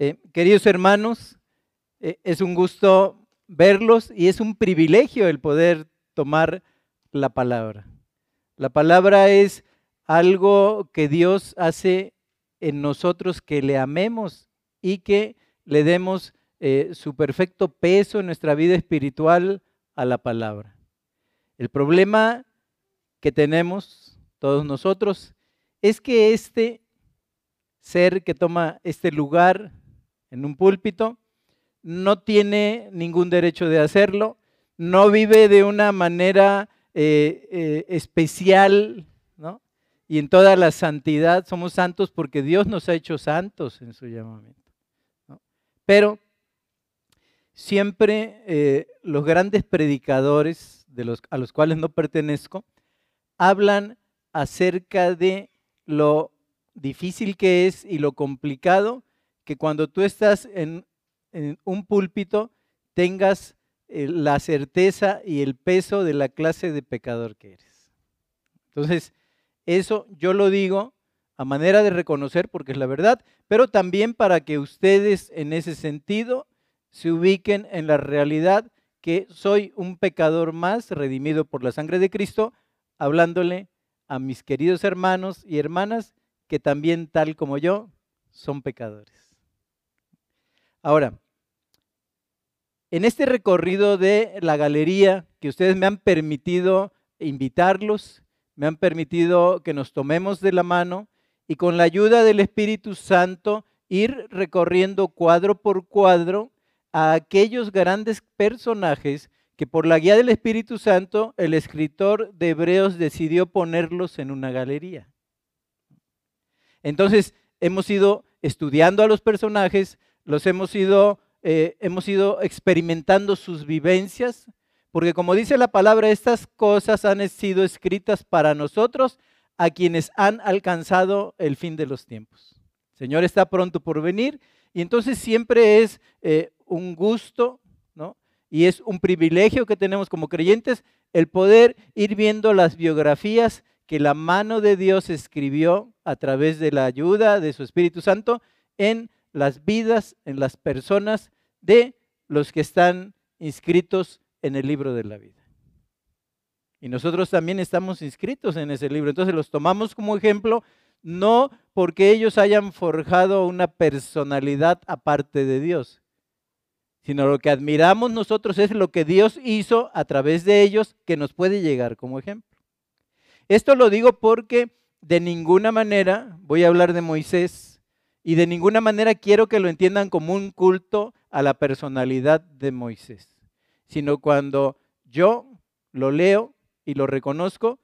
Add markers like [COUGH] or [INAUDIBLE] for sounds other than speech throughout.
Eh, queridos hermanos, eh, es un gusto verlos y es un privilegio el poder tomar la palabra. La palabra es algo que Dios hace en nosotros que le amemos y que le demos eh, su perfecto peso en nuestra vida espiritual a la palabra. El problema que tenemos todos nosotros es que este ser que toma este lugar en un púlpito no tiene ningún derecho de hacerlo, no vive de una manera eh, eh, especial, ¿no? Y en toda la santidad somos santos porque Dios nos ha hecho santos en su llamamiento. Pero siempre eh, los grandes predicadores a los cuales no pertenezco hablan acerca de lo difícil que es y lo complicado que cuando tú estás en, un púlpito tengas eh, la certeza y el peso de la clase de pecador que eres. Entonces, eso yo lo digo a manera de reconocer porque es la verdad, pero también para que ustedes en ese sentido se ubiquen en la realidad que soy un pecador más redimido por la sangre de Cristo, hablándole a mis queridos hermanos y hermanas que también, tal como yo, son pecadores. Ahora, en este recorrido de la galería que ustedes me han permitido invitarlos, me han permitido que nos tomemos de la mano y con la ayuda del Espíritu Santo ir recorriendo cuadro por cuadro a aquellos grandes personajes que por la guía del Espíritu Santo el escritor de Hebreos decidió ponerlos en una galería. Entonces, hemos ido estudiando a los personajes, los hemos ido, eh, hemos ido experimentando sus vivencias, porque como dice la palabra, estas cosas han sido escritas para nosotros, a quienes han alcanzado el fin de los tiempos. El Señor está pronto por venir y entonces siempre es eh, un gusto, ¿no? Y es un privilegio que tenemos como creyentes el poder ir viendo las biografías que la mano de Dios escribió a través de la ayuda de su Espíritu Santo en las vidas, en las personas de los que están inscritos en el libro de la vida. Y nosotros también estamos inscritos en ese libro. Entonces los tomamos como ejemplo, no porque ellos hayan forjado una personalidad aparte de Dios, sino lo que admiramos nosotros es lo que Dios hizo a través de ellos que nos puede llegar como ejemplo. Esto lo digo porque de ninguna manera voy a hablar de Moisés y de ninguna manera quiero que lo entiendan como un culto a la personalidad de Moisés, sino cuando yo lo leo y lo reconozco,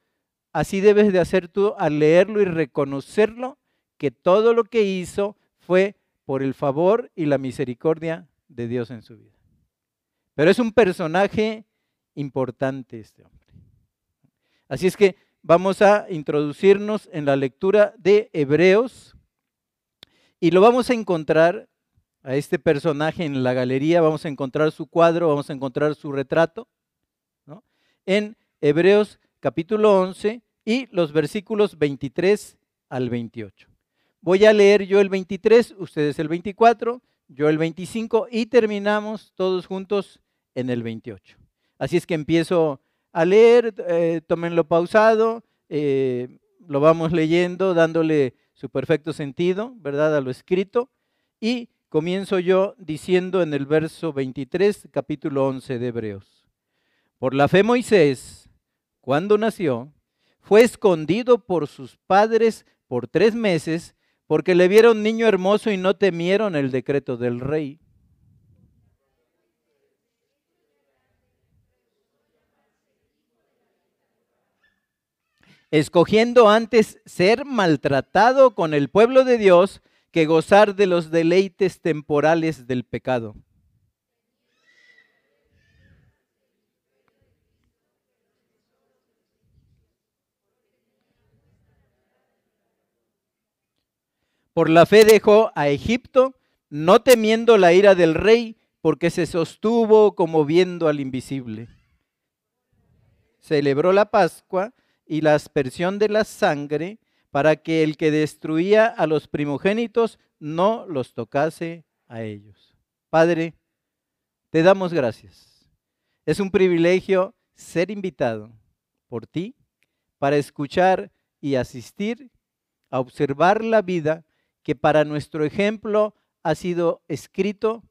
así debes de hacer tú al leerlo y reconocerlo, que todo lo que hizo fue por el favor y la misericordia de Dios en su vida. Pero es un personaje importante este hombre. Así es que vamos a introducirnos en la lectura de Hebreos y lo vamos a encontrar a este personaje en la galería, vamos a encontrar su cuadro, vamos a encontrar su retrato, en Hebreos capítulo 11 y los versículos 23 al 28. Voy a leer yo el 23, ustedes el 24 yo el 25 y terminamos todos juntos en el 28. Así es que empiezo a leer, eh, tómenlo pausado, eh, lo vamos leyendo, dándole su perfecto sentido, ¿verdad? A lo escrito. Y comienzo yo diciendo en el verso 23, capítulo 11 de Hebreos. Por la fe Moisés, cuando nació, fue escondido por sus padres por tres meses porque le vieron niño hermoso y no temieron el decreto del rey. Escogiendo antes ser maltratado con el pueblo de Dios que gozar de los deleites temporales del pecado. Por la fe dejó a Egipto, no temiendo la ira del rey, porque se sostuvo como viendo al invisible. Celebró la Pascua y la aspersión de la sangre para que el que destruía a los primogénitos no los tocase a ellos. Padre, te damos gracias. Es un privilegio ser invitado por ti para escuchar y asistir a observar la vida que para nuestro ejemplo ha sido escrito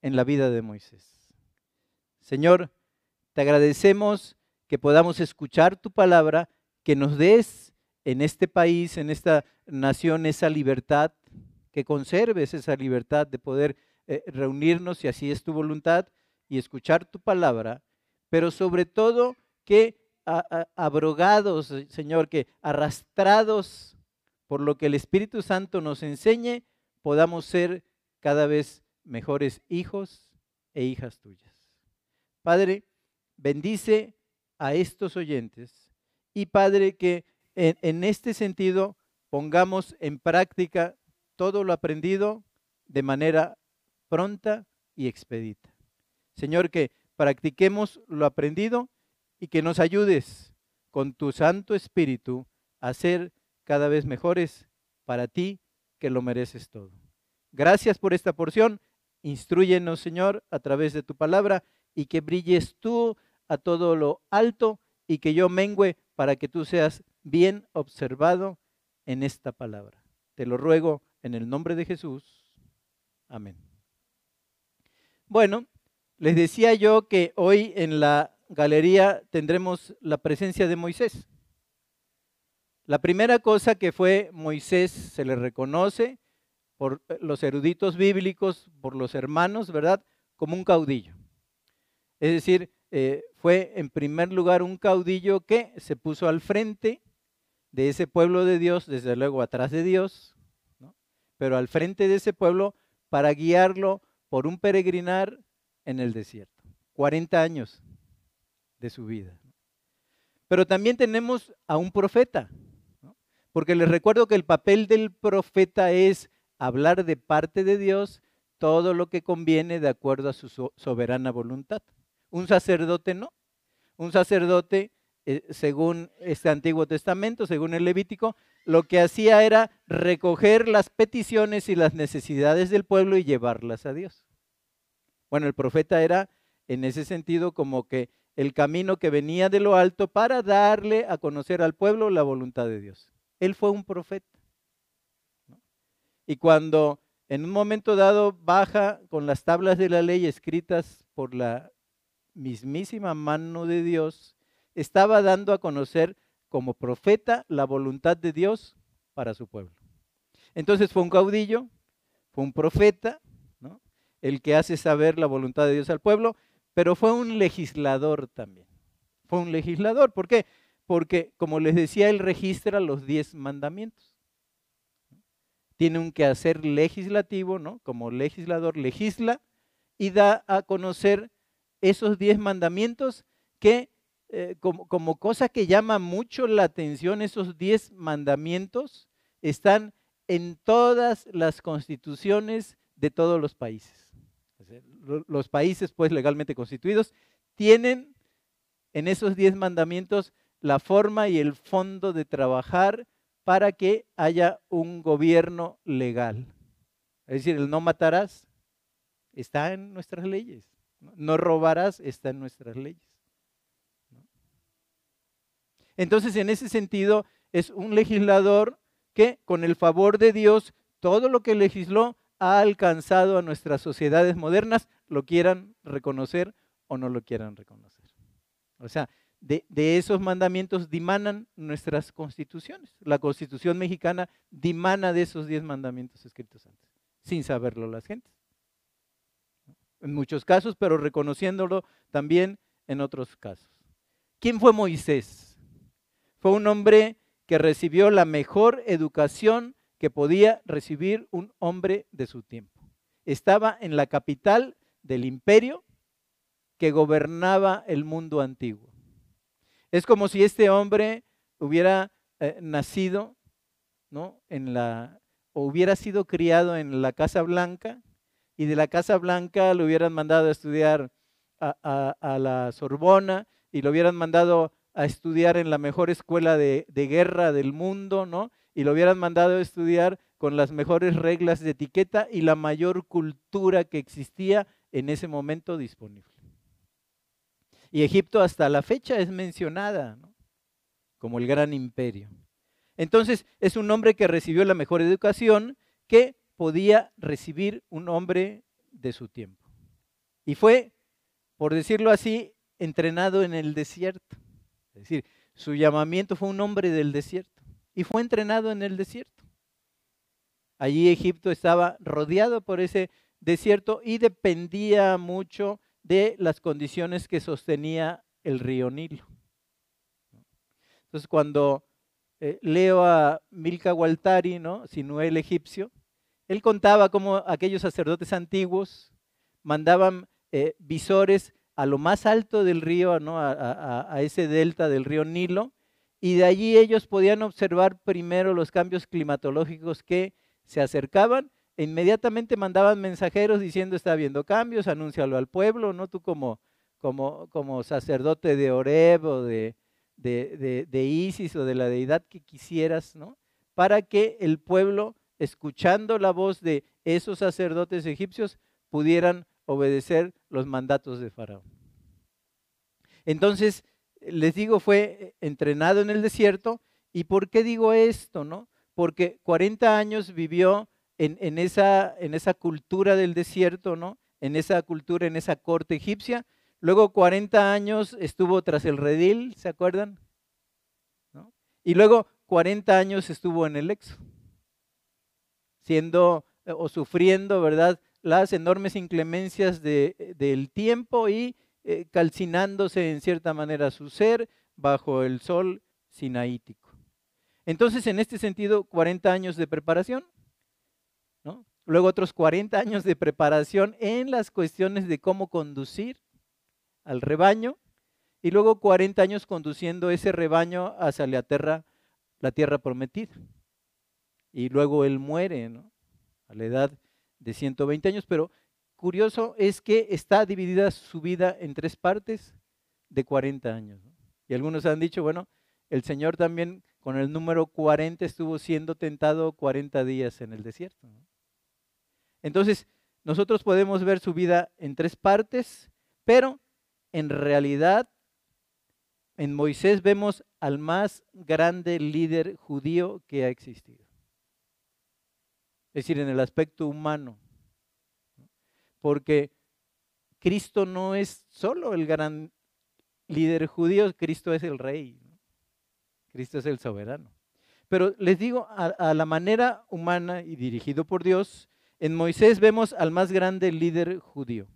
en la vida de Moisés. Señor, te agradecemos que podamos escuchar tu palabra, que nos des en este país, en esta nación, esa libertad, que conserves esa libertad de poder eh, reunirnos, si así es tu voluntad, y escuchar tu palabra, pero sobre todo que abrogados, Señor, que arrastrados por lo que el Espíritu Santo nos enseñe, podamos ser cada vez mejores hijos e hijas tuyas. Padre, bendice a estos oyentes y Padre, que en, en este sentido pongamos en práctica todo lo aprendido de manera pronta y expedita. Señor, que practiquemos lo aprendido y que nos ayudes con tu Santo Espíritu a ser cada vez mejores para ti, que lo mereces todo. Gracias por esta porción. Instruyenos, Señor, a través de tu palabra y que brilles tú a todo lo alto y que yo mengüe para que tú seas bien observado en esta palabra. Te lo ruego en el nombre de Jesús. Amén. Bueno, les decía yo que hoy en la galería tendremos la presencia de Moisés. La primera cosa que fue Moisés se le reconoce por los eruditos bíblicos, por los hermanos, ¿verdad? Como un caudillo. Es decir, eh, fue en primer lugar un caudillo que se puso al frente de ese pueblo de Dios, desde luego atrás de Dios, pero al frente de ese pueblo para guiarlo por un peregrinar en el desierto. 40 años de su vida. Pero también tenemos a un profeta, porque les recuerdo que el papel del profeta es hablar de parte de Dios todo lo que conviene de acuerdo a su soberana voluntad. Un sacerdote no. Un sacerdote, eh, según este Antiguo Testamento, según el Levítico, lo que hacía era recoger las peticiones y las necesidades del pueblo y llevarlas a Dios. Bueno, el profeta era en ese sentido como que el camino que venía de lo alto para darle a conocer al pueblo la voluntad de Dios. Él fue un profeta. Y cuando en un momento dado baja con las tablas de la ley escritas por la mismísima mano de Dios, estaba dando a conocer como profeta la voluntad de Dios para su pueblo. Entonces fue un caudillo, fue un profeta, el que hace saber la voluntad de Dios al pueblo, pero fue un legislador también. Fue un legislador. ¿Por qué? Porque, como les decía, él registra los diez mandamientos. Tiene un quehacer legislativo, ¿no? Como legislador legisla y da a conocer esos diez mandamientos que, eh, como, como cosa que llama mucho la atención, esos diez mandamientos están en todas las constituciones de todos los países los países pues legalmente constituidos, tienen en esos diez mandamientos la forma y el fondo de trabajar para que haya un gobierno legal. Es decir, el no matarás está en nuestras leyes. No robarás está en nuestras leyes. Entonces, en ese sentido, es un legislador que con el favor de Dios, todo lo que legisló ha alcanzado a nuestras sociedades modernas, lo quieran reconocer o no lo quieran reconocer. O sea, de, esos mandamientos dimanan nuestras constituciones. La constitución mexicana dimana de esos diez mandamientos escritos antes, sin saberlo las gentes. En muchos casos, pero reconociéndolo también en otros casos. ¿Quién fue Moisés? Fue un hombre que recibió la mejor educación que podía recibir un hombre de su tiempo. Estaba en la capital del imperio que gobernaba el mundo antiguo. Es como si este hombre hubiera eh, nacido, ¿no? En la, o hubiera sido criado en la Casa Blanca y de la Casa Blanca lo hubieran mandado a estudiar a, la Sorbona y lo hubieran mandado a estudiar en la mejor escuela de, guerra del mundo, ¿no? y lo hubieran mandado a estudiar con las mejores reglas de etiqueta y la mayor cultura que existía en ese momento disponible. Y Egipto hasta la fecha es mencionada como el gran imperio. Entonces es un hombre que recibió la mejor educación que podía recibir un hombre de su tiempo. Y fue, por decirlo así, entrenado en el desierto. Es decir, su llamamiento fue un hombre del desierto y fue entrenado en el desierto. Allí Egipto estaba rodeado por ese desierto y dependía mucho de las condiciones que sostenía el río Nilo. Entonces, cuando eh, leo a Milka Waltari, ¿no? Sinué el egipcio, él contaba cómo aquellos sacerdotes antiguos mandaban eh, visores a lo más alto del río, a, ese delta del río Nilo, y de allí ellos podían observar primero los cambios climatológicos que se acercaban e inmediatamente mandaban mensajeros diciendo está habiendo cambios, anúncialo al pueblo, ¿no? Tú como, como, como sacerdote de Oreb o de, de, Isis o de la deidad que quisieras, ¿no? Para que el pueblo, escuchando la voz de esos sacerdotes egipcios, pudieran obedecer los mandatos de Faraón. Entonces, les digo, fue entrenado en el desierto. ¿Y por qué digo esto, no? Porque 40 años vivió en, esa, cultura del desierto, ¿no? En esa cultura, en esa corte egipcia. Luego 40 años estuvo tras el redil, ¿se acuerdan? Y luego 40 años estuvo en el éxodo, siendo eh, o sufriendo, ¿verdad? Las enormes inclemencias del tiempo y eh, calcinándose en cierta manera su ser bajo el sol sinaítico. Entonces, en este sentido, 40 años de preparación, Luego otros 40 años de preparación en las cuestiones de cómo conducir al rebaño y luego 40 años conduciendo ese rebaño hacia la tierra, la tierra prometida. Y luego él muere a la edad de 120 años, pero curioso es que está dividida su vida en tres partes de 40 años. Y algunos han dicho, bueno, el Señor también con el número 40 estuvo siendo tentado 40 días en el desierto. Entonces, nosotros podemos ver su vida en tres partes, pero en realidad en Moisés vemos al más grande líder judío que ha existido. Es decir, en el aspecto humano. Porque Cristo no es solo el gran líder judío, Cristo es el rey. Cristo es el soberano. Pero les digo, a, la manera humana y dirigido por Dios, en Moisés vemos al más grande líder judío.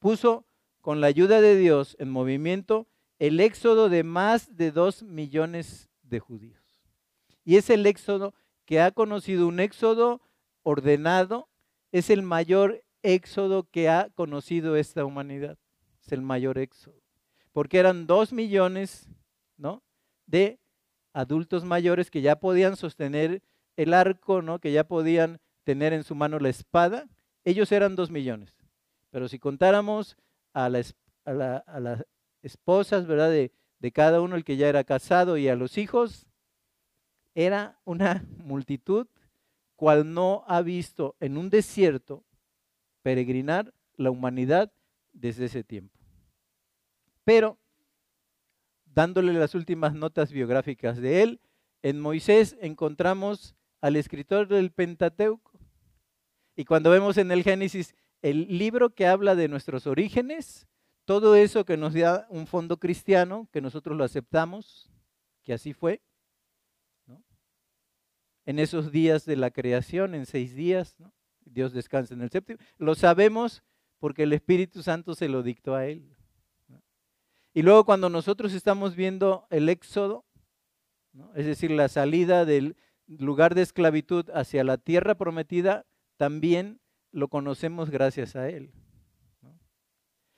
Puso con la ayuda de Dios en movimiento el éxodo de más de dos millones de judíos. Y es el éxodo que ha conocido un éxodo ordenado, es el mayor éxodo que ha conocido esta humanidad. Es el mayor éxodo. Porque eran dos millones ¿no? de adultos mayores que ya podían sostener el arco, ¿no? que ya podían tener en su mano la espada, ellos eran dos millones. Pero si contáramos a, las esposas, ¿verdad? De, de cada uno, el que ya era casado y a los hijos, era una multitud cual no ha visto en un desierto peregrinar la humanidad desde ese tiempo. Pero, dándole las últimas notas biográficas de él, en Moisés encontramos al escritor del Pentateuco, y cuando vemos en el Génesis el libro que habla de nuestros orígenes, todo eso que nos da un fondo cristiano, que nosotros lo aceptamos, que así fue, en esos días de la creación, en seis días, Dios descansa en el séptimo, lo sabemos porque el Espíritu Santo se lo dictó a él. Y luego cuando nosotros estamos viendo el éxodo, es decir, la salida del lugar de esclavitud hacia la tierra prometida, también lo conocemos gracias a Él.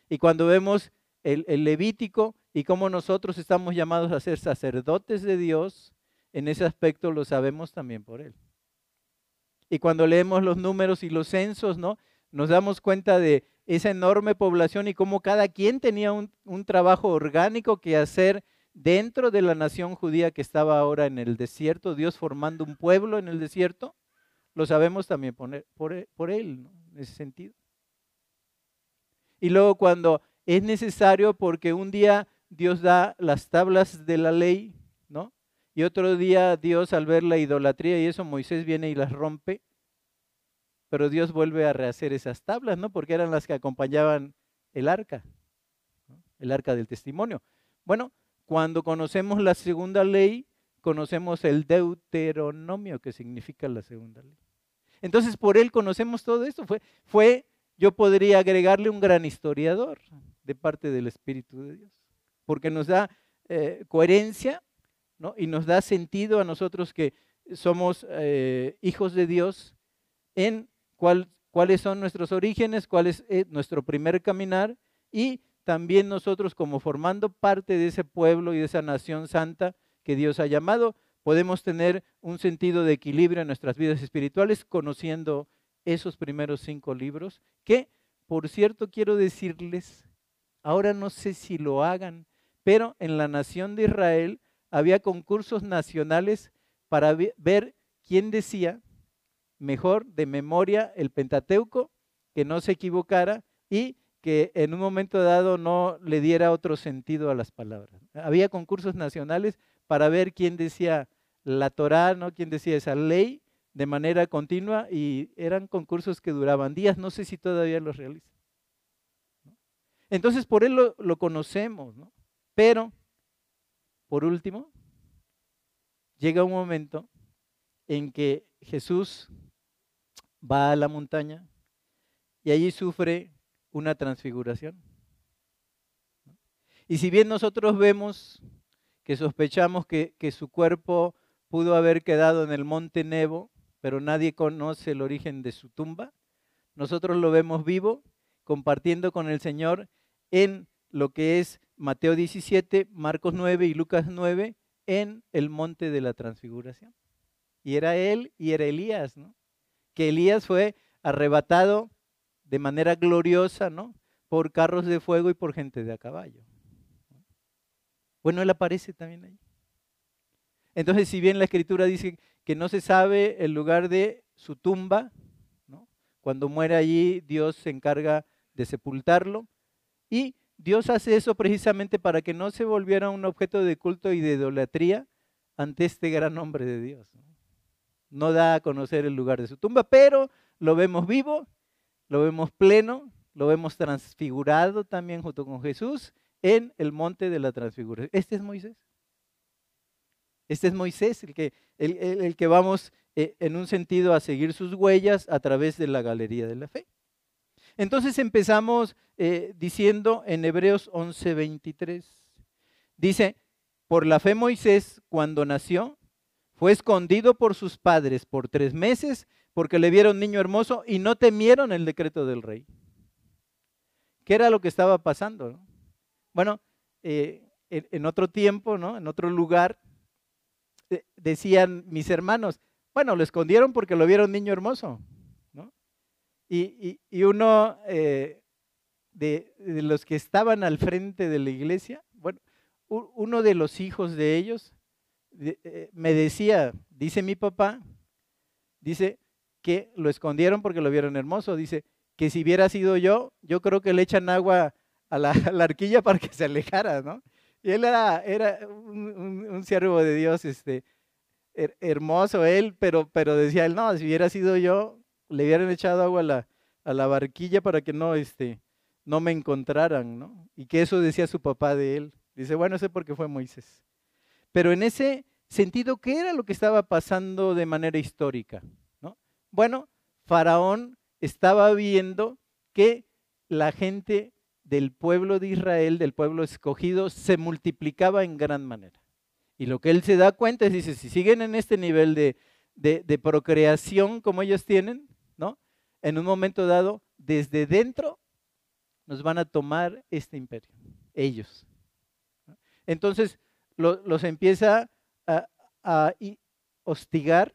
Y cuando vemos el, Levítico y cómo nosotros estamos llamados a ser sacerdotes de Dios, en ese aspecto lo sabemos también por Él. Y cuando leemos los números y los censos, ¿no? Nos damos cuenta de esa enorme población y cómo cada quien tenía un, trabajo orgánico que hacer dentro de la nación judía que estaba ahora en el desierto, Dios formando un pueblo en el desierto lo sabemos también por, por Él, en ese sentido. Y luego cuando es necesario, porque un día Dios da las tablas de la ley, ¿no? Y otro día Dios al ver la idolatría y eso, Moisés viene y las rompe, pero Dios vuelve a rehacer esas tablas, ¿no? Porque eran las que acompañaban el arca, el arca del testimonio. Bueno, cuando conocemos la segunda ley, conocemos el Deuteronomio, que significa la segunda ley. Entonces, por él conocemos todo esto. Fue, yo podría agregarle un gran historiador de parte del Espíritu de Dios, porque nos da eh, coherencia y nos da sentido a nosotros que somos eh, hijos de Dios en cuáles son nuestros orígenes, cuál es eh, nuestro primer caminar y también nosotros como formando parte de ese pueblo y de esa nación santa que Dios ha llamado, podemos tener un sentido de equilibrio en nuestras vidas espirituales conociendo esos primeros cinco libros, que por cierto quiero decirles, ahora no sé si lo hagan, pero en la nación de Israel había concursos nacionales para ver quién decía mejor de memoria el Pentateuco, que no se equivocara y que en un momento dado no le diera otro sentido a las palabras. Había concursos nacionales para ver quién decía la Torá, ¿no? quién decía esa ley de manera continua y eran concursos que duraban días, no sé si todavía los realizan. Entonces por él lo, conocemos, ¿no? pero por último, llega un momento en que Jesús va a la montaña y allí sufre una transfiguración. Y si bien nosotros vemos que sospechamos que, su cuerpo pudo haber quedado en el monte Nebo, pero nadie conoce el origen de su tumba, nosotros lo vemos vivo, compartiendo con el Señor en lo que es Mateo 17, Marcos 9 y Lucas 9, en el monte de la transfiguración. Y era él y era Elías, ¿no? Que Elías fue arrebatado de manera gloriosa, ¿no? Por carros de fuego y por gente de a caballo. Bueno, él aparece también ahí. Entonces, si bien la escritura dice que no se sabe el lugar de su tumba, ¿no? cuando muere allí, Dios se encarga de sepultarlo. Y Dios hace eso precisamente para que no se volviera un objeto de culto y de idolatría ante este gran hombre de Dios. no da a conocer el lugar de su tumba, pero lo vemos vivo lo vemos pleno, lo vemos transfigurado también junto con Jesús en el monte de la transfiguración. Este es Moisés. Este es Moisés, el que, el, que vamos eh, en un sentido a seguir sus huellas a través de la galería de la fe. Entonces empezamos eh, diciendo en Hebreos 11:23, dice, por la fe Moisés, cuando nació, fue escondido por sus padres por tres meses porque le vieron niño hermoso y no temieron el decreto del rey. ¿Qué era lo que estaba pasando? Bueno, eh, en, otro tiempo, ¿no? en otro lugar, eh, decían mis hermanos, bueno, lo escondieron porque lo vieron niño hermoso. ¿No? Y, uno eh, de, los que estaban al frente de la iglesia, bueno, uno de los hijos de ellos me decía, dice mi papá, dice, que lo escondieron porque lo vieron hermoso. Dice que si hubiera sido yo, yo creo que le echan agua a la, [LAUGHS] arquilla para que se alejara, ¿no? Y él era, era un, siervo de Dios, este, hermoso él, pero, pero decía él, no, si hubiera sido yo, le hubieran echado agua a la, a la barquilla para que no, este, no me encontraran, ¿no? Y que eso decía su papá de él. Dice, bueno, sé por qué fue Moisés. Pero en ese sentido, ¿qué era lo que estaba pasando de manera histórica? Bueno, Faraón estaba viendo que la gente del pueblo de Israel, del pueblo escogido, se multiplicaba en gran manera. Y lo que él se da cuenta es, dice, si siguen en este nivel de, de, procreación como ellos tienen, ¿no? En un momento dado, desde dentro, nos van a tomar este imperio, ellos. Entonces, los empieza a, hostigar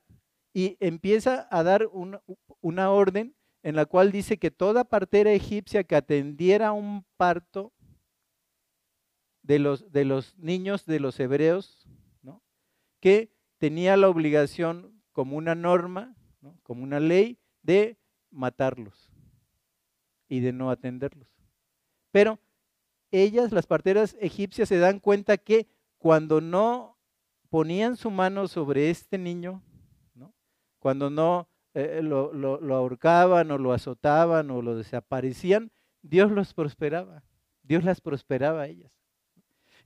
y empieza a dar una, orden en la cual dice que toda partera egipcia que atendiera un parto de los, niños de los hebreos, que tenía la obligación como una norma como una ley de matarlos y de no atenderlos. Pero ellas, las parteras egipcias, se dan cuenta que cuando no ponían su mano sobre este niño, cuando no eh, lo, lo, ahorcaban o lo azotaban o lo desaparecían, Dios los prosperaba. Dios las prosperaba a ellas.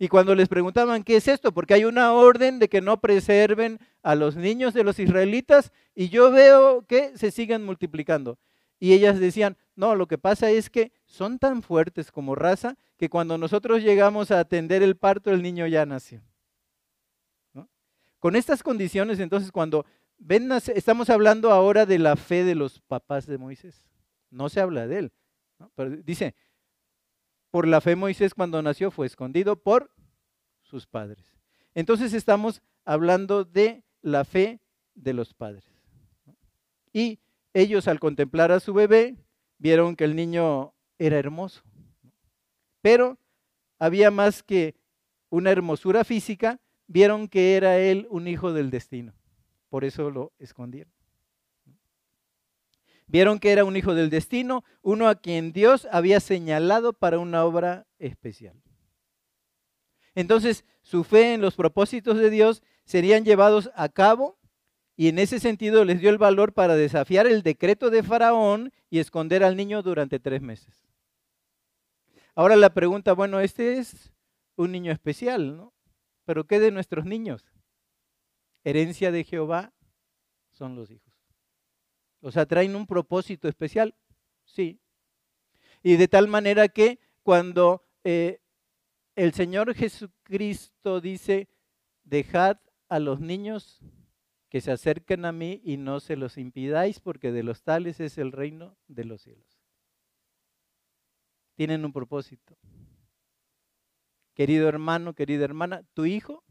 Y cuando les preguntaban, ¿qué es esto? Porque hay una orden de que no preserven a los niños de los israelitas y yo veo que se siguen multiplicando. Y ellas decían, no, lo que pasa es que son tan fuertes como raza que cuando nosotros llegamos a atender el parto, el niño ya nació. Con estas condiciones, entonces, cuando ven, estamos hablando ahora de la fe de los papás de Moisés. No se habla de él. Pero dice, por la fe Moisés cuando nació fue escondido por sus padres. Entonces estamos hablando de la fe de los padres. Y ellos al contemplar a su bebé vieron que el niño era hermoso. Pero había más que una hermosura física, vieron que era él un hijo del destino. Por eso lo escondieron. Vieron que era un hijo del destino, uno a quien Dios había señalado para una obra especial. Entonces, su fe en los propósitos de Dios serían llevados a cabo y en ese sentido les dio el valor para desafiar el decreto de Faraón y esconder al niño durante tres meses. Ahora la pregunta, bueno, este es un niño especial, ¿no? Pero ¿qué de nuestros niños? Herencia de Jehová son los hijos. O sea, traen un propósito especial, sí. Y de tal manera que cuando eh, el Señor Jesucristo dice, dejad a los niños que se acerquen a mí y no se los impidáis, porque de los tales es el reino de los cielos. Tienen un propósito. Querido hermano, querida hermana, tu hijo,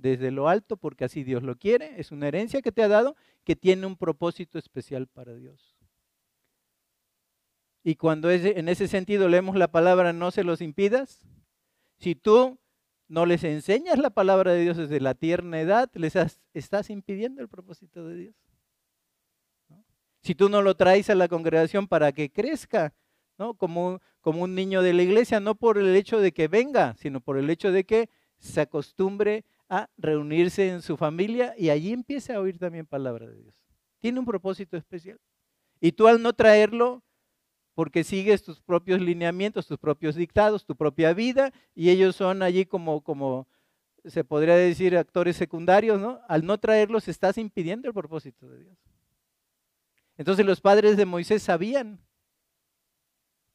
desde lo alto, porque así Dios lo quiere, es una herencia que te ha dado, que tiene un propósito especial para Dios. Y cuando en ese sentido leemos la palabra no se los impidas, si tú no les enseñas la palabra de Dios desde la tierna edad, les estás impidiendo el propósito de Dios. Si tú no lo traes a la congregación para que crezca, ¿no? Como un niño de la iglesia, no por el hecho de que venga, sino por el hecho de que se acostumbre a reunirse en su familia y allí empiece a oír también palabra de Dios. Tiene un propósito especial. Y tú al no traerlo, porque sigues tus propios lineamientos, tus propios dictados, tu propia vida, y ellos son allí como, como se podría decir, actores secundarios, ¿no? Al no traerlos estás impidiendo el propósito de Dios. Entonces los padres de Moisés sabían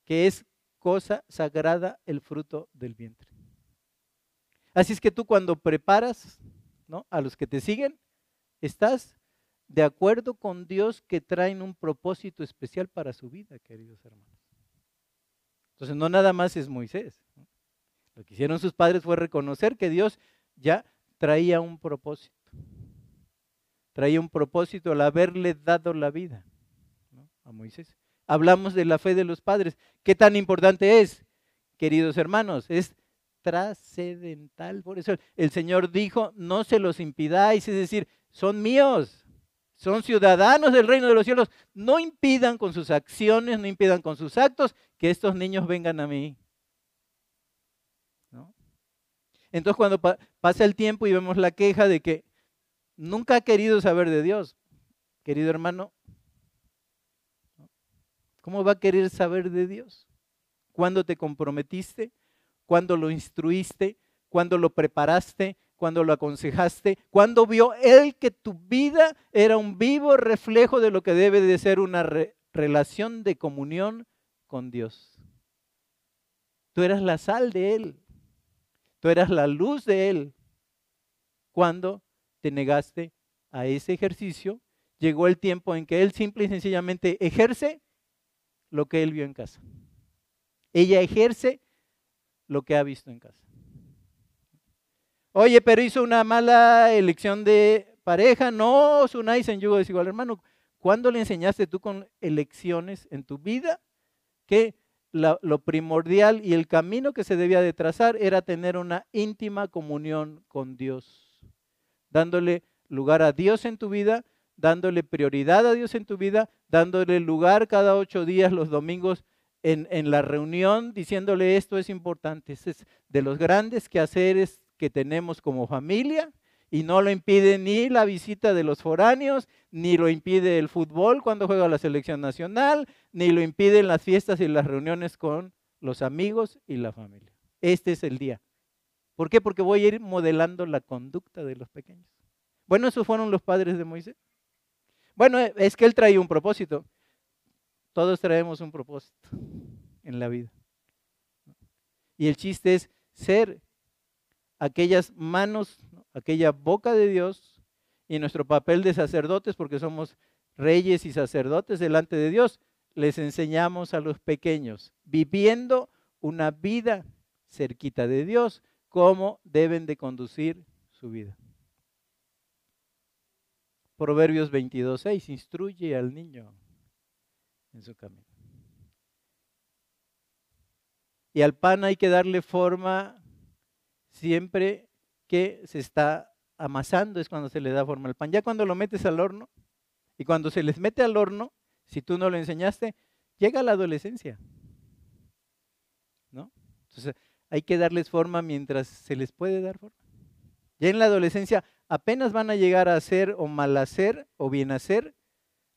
que es cosa sagrada el fruto del vientre. Así es que tú cuando preparas ¿no? a los que te siguen, estás de acuerdo con Dios que traen un propósito especial para su vida, queridos hermanos. Entonces no nada más es Moisés. Lo que hicieron sus padres fue reconocer que Dios ya traía un propósito. Traía un propósito al haberle dado la vida a Moisés. Hablamos de la fe de los padres. ¿Qué tan importante es, queridos hermanos? Es trascendental. Por eso el Señor dijo, no se los impidáis, es decir, son míos son ciudadanos del reino de los cielos, no impidan con sus acciones, no impidan con sus actos que estos niños vengan a mí. Entonces cuando pasa el tiempo y vemos la queja de que nunca ha querido saber de Dios, querido hermano, ¿cómo va a querer saber de Dios? ¿Cuándo te comprometiste? ¿Cuándo lo instruiste? ¿Cuándo lo preparaste? cuando lo aconsejaste, cuando vio él que tu vida era un vivo reflejo de lo que debe de ser una relación de comunión con Dios. Tú eras la sal de él, tú eras la luz de él. Cuando te negaste a ese ejercicio, llegó el tiempo en que él simple y sencillamente ejerce lo que él vio en casa. Ella ejerce lo que ha visto en casa. Oye, pero hizo una mala elección de pareja. No unáis en yugo desigual. Hermano, ¿cuándo le enseñaste tú con elecciones en tu vida que lo primordial y el camino que se debía de trazar era tener una íntima comunión con Dios? Dándole lugar a Dios en tu vida, dándole prioridad a Dios en tu vida, dándole lugar cada ocho días los domingos en, la reunión, diciéndole esto es importante. Este es de los grandes quehaceres que tenemos como familia y no lo impide ni la visita de los foráneos, ni lo impide el fútbol cuando juega la selección nacional, ni lo impiden las fiestas y las reuniones con los amigos y la familia. Este es el día. ¿Por qué? Porque voy a ir modelando la conducta de los pequeños. Bueno, esos fueron los padres de Moisés. Bueno, es que él traía un propósito. Todos traemos un propósito en la vida. Y el chiste es ser aquellas manos, aquella boca de Dios y nuestro papel de sacerdotes, porque somos reyes y sacerdotes delante de Dios, les enseñamos a los pequeños, viviendo una vida cerquita de Dios, cómo deben de conducir su vida. Proverbios 22.6, instruye al niño en su camino. Y al pan hay que darle forma siempre que se está amasando, es cuando se le da forma al pan. Ya cuando lo metes al horno, y cuando se les mete al horno, si tú no lo enseñaste, llega la adolescencia. ¿No? Entonces, hay que darles forma mientras se les puede dar forma. Ya en la adolescencia apenas van a llegar a hacer o mal hacer o bien hacer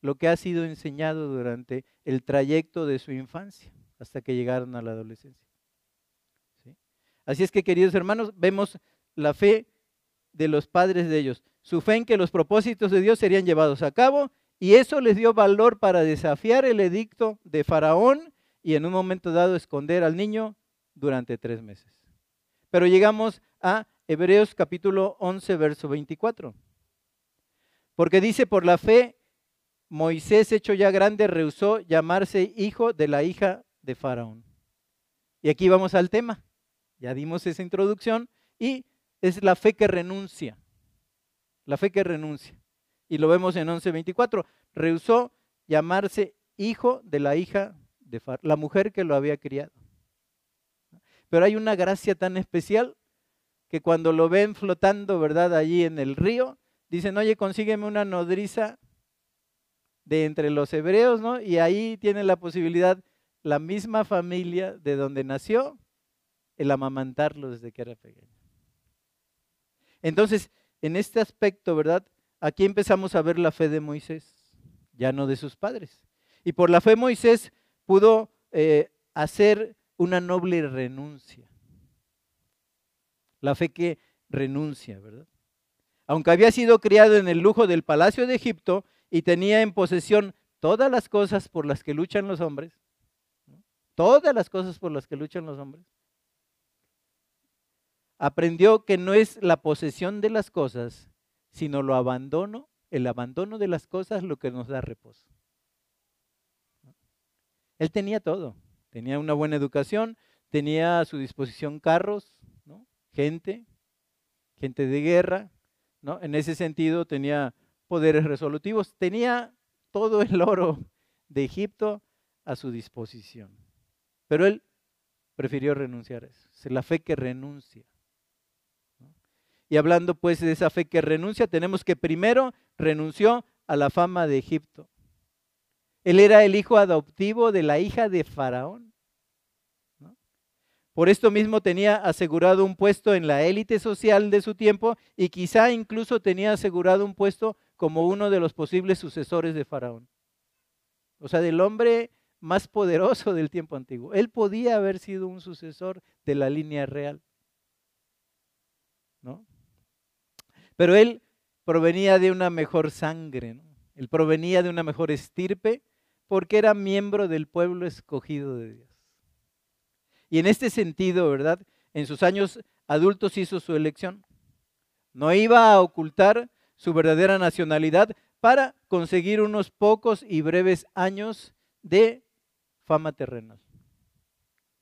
lo que ha sido enseñado durante el trayecto de su infancia hasta que llegaron a la adolescencia. Así es que, queridos hermanos, vemos la fe de los padres de ellos, su fe en que los propósitos de Dios serían llevados a cabo y eso les dio valor para desafiar el edicto de Faraón y en un momento dado esconder al niño durante tres meses. Pero llegamos a Hebreos capítulo 11, verso 24. Porque dice, por la fe, Moisés, hecho ya grande, rehusó llamarse hijo de la hija de Faraón. Y aquí vamos al tema. Ya dimos esa introducción y es la fe que renuncia. La fe que renuncia. Y lo vemos en 11.24. Rehusó llamarse hijo de la hija de Faraón, la mujer que lo había criado. Pero hay una gracia tan especial que cuando lo ven flotando, ¿verdad? Allí en el río, dicen, oye, consígueme una nodriza de entre los hebreos, ¿no? Y ahí tiene la posibilidad la misma familia de donde nació, el amamantarlo desde que era pequeño. Entonces, en este aspecto, ¿verdad? Aquí empezamos a ver la fe de Moisés, ya no de sus padres. Y por la fe Moisés pudo eh, hacer una noble renuncia. La fe que renuncia, ¿verdad? Aunque había sido criado en el lujo del palacio de Egipto y tenía en posesión todas las cosas por las que luchan los hombres, todas las cosas por las que luchan los hombres, aprendió que no es la posesión de las cosas, sino lo abandono, el abandono de las cosas lo que nos da reposo. Él tenía todo, tenía una buena educación, tenía a su disposición carros, gente, gente de guerra, ¿no? En ese sentido tenía poderes resolutivos, tenía todo el oro de Egipto a su disposición. Pero él prefirió renunciar a eso. Es la fe que renuncia. Y hablando pues de esa fe que renuncia, tenemos que primero renunció a la fama de Egipto. Él era el hijo adoptivo de la hija de Faraón. Por esto mismo tenía asegurado un puesto en la élite social de su tiempo y quizá incluso tenía asegurado un puesto como uno de los posibles sucesores de Faraón. O sea, del hombre más poderoso del tiempo antiguo. Él podía haber sido un sucesor de la línea real. ¿No? Pero él provenía de una mejor sangre, él provenía de una mejor estirpe porque era miembro del pueblo escogido de Dios. Y en este sentido, ¿verdad? En sus años adultos hizo su elección. No iba a ocultar su verdadera nacionalidad para conseguir unos pocos y breves años de fama terrenal.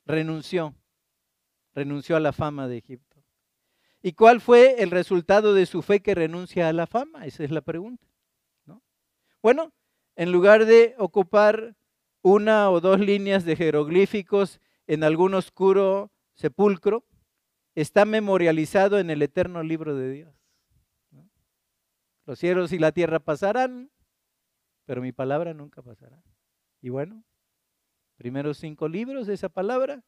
Renunció, renunció a la fama de Egipto. ¿Y cuál fue el resultado de su fe que renuncia a la fama? Esa es la pregunta. Bueno, en lugar de ocupar una o dos líneas de jeroglíficos en algún oscuro sepulcro, está memorializado en el eterno libro de Dios. Los cielos y la tierra pasarán, pero mi palabra nunca pasará. Y bueno, primeros cinco libros de esa palabra,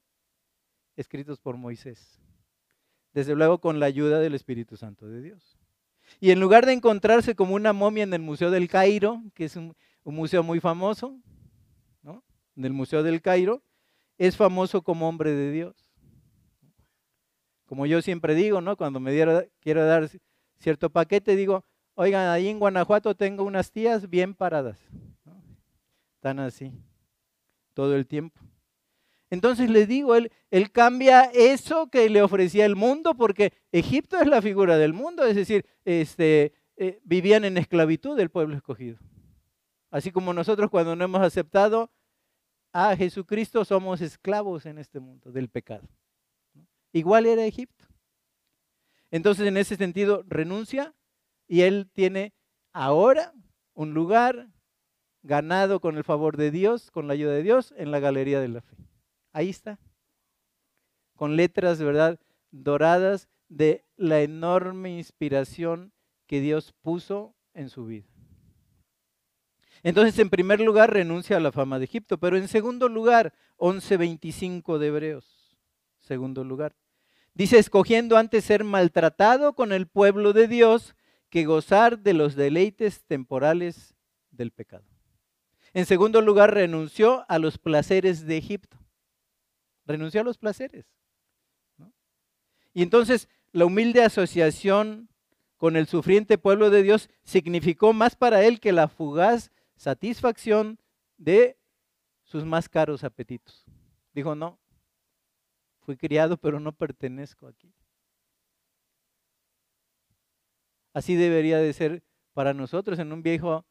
escritos por Moisés. Desde luego con la ayuda del Espíritu Santo de Dios. Y en lugar de encontrarse como una momia en el Museo del Cairo, que es un, museo muy famoso, ¿no? en el Museo del Cairo, es famoso como hombre de Dios. Como yo siempre digo, ¿no? Cuando me quiero dar cierto paquete, digo, oigan, ahí en Guanajuato tengo unas tías bien paradas. Están así, todo el tiempo. Entonces le digo, él, él cambia eso que le ofrecía el mundo, porque Egipto es la figura del mundo, es decir, este, eh, vivían en esclavitud el pueblo escogido. Así como nosotros cuando no hemos aceptado a Jesucristo somos esclavos en este mundo del pecado. Igual era Egipto. Entonces en ese sentido renuncia y él tiene ahora un lugar ganado con el favor de Dios, con la ayuda de Dios, en la galería de la fe. Ahí está. Con letras, verdad, doradas de la enorme inspiración que Dios puso en su vida. Entonces, en primer lugar, renuncia a la fama de Egipto, pero en segundo lugar, 11.25 de Hebreos, segundo lugar. Dice, escogiendo antes ser maltratado con el pueblo de Dios que gozar de los deleites temporales del pecado. En segundo lugar, renunció a los placeres de Egipto renunció a los placeres. Y entonces la humilde asociación con el sufriente pueblo de Dios significó más para él que la fugaz satisfacción de sus más caros apetitos. Dijo, no, fui criado pero no pertenezco aquí. Así debería de ser para nosotros. En un viejo